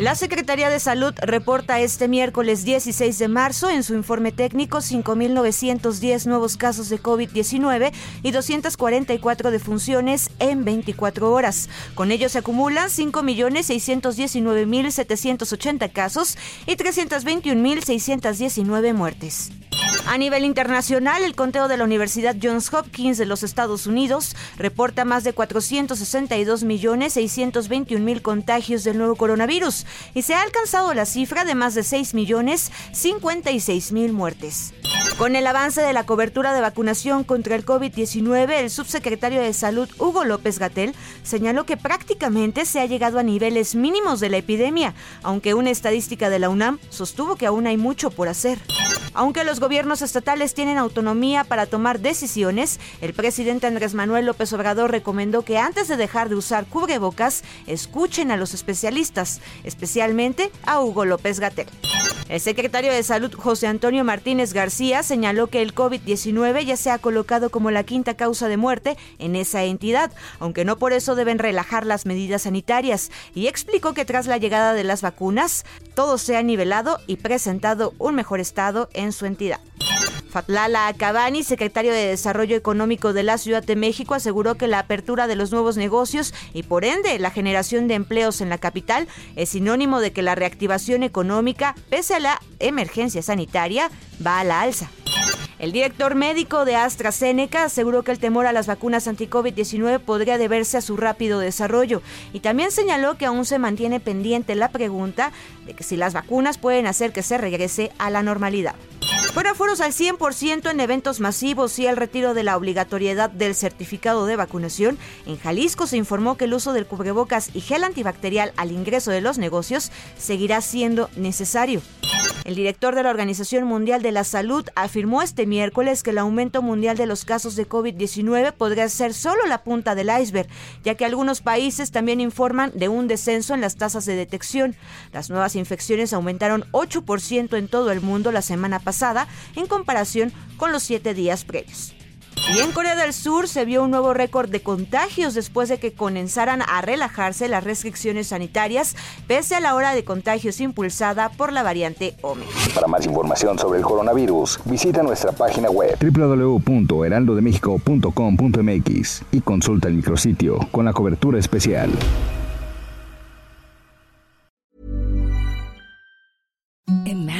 La Secretaría de Salud reporta este miércoles 16 de marzo en su informe técnico 5.910 nuevos casos de COVID-19 y 244 defunciones en 24 horas. Con ello se acumulan 5.619.780 casos y 321.619 muertes. A nivel internacional, el conteo de la Universidad Johns Hopkins de los Estados Unidos reporta más de 462.621.000 contagios del nuevo coronavirus y se ha alcanzado la cifra de más de 6.056.000 muertes. Con el avance de la cobertura de vacunación contra el COVID-19, el subsecretario de Salud Hugo López Gatel señaló que prácticamente se ha llegado a niveles mínimos de la epidemia, aunque una estadística de la UNAM sostuvo que aún hay mucho por hacer. Aunque los gobiernos estatales tienen autonomía para tomar decisiones, el presidente Andrés Manuel López Obrador recomendó que antes de dejar de usar cubrebocas, escuchen a los especialistas, especialmente a Hugo López Gatel. El secretario de Salud José Antonio Martínez García señaló que el COVID-19 ya se ha colocado como la quinta causa de muerte en esa entidad, aunque no por eso deben relajar las medidas sanitarias, y explicó que tras la llegada de las vacunas, todo se ha nivelado y presentado un mejor estado en su entidad. Fatlala Cabani, secretario de Desarrollo Económico de la Ciudad de México, aseguró que la apertura de los nuevos negocios y por ende la generación de empleos en la capital es sinónimo de que la reactivación económica, pese a la emergencia sanitaria, va a la alza. El director médico de AstraZeneca aseguró que el temor a las vacunas anti-COVID-19 podría deberse a su rápido desarrollo y también señaló que aún se mantiene pendiente la pregunta de que si las vacunas pueden hacer que se regrese a la normalidad. Fuera aforos al 100% en eventos masivos y el retiro de la obligatoriedad del certificado de vacunación, en Jalisco se informó que el uso del cubrebocas y gel antibacterial al ingreso de los negocios seguirá siendo necesario. El director de la Organización Mundial de la Salud afirmó este miércoles que el aumento mundial de los casos de COVID-19 podría ser solo la punta del iceberg, ya que algunos países también informan de un descenso en las tasas de detección. Las nuevas infecciones aumentaron 8% en todo el mundo la semana pasada en comparación con los siete días previos. Y en Corea del Sur se vio un nuevo récord de contagios después de que comenzaran a relajarse las restricciones sanitarias, pese a la hora de contagios impulsada por la variante Omicron. Para más información sobre el coronavirus, visita nuestra página web www.heraldodemexico.com.mx y consulta el micrositio con la cobertura especial.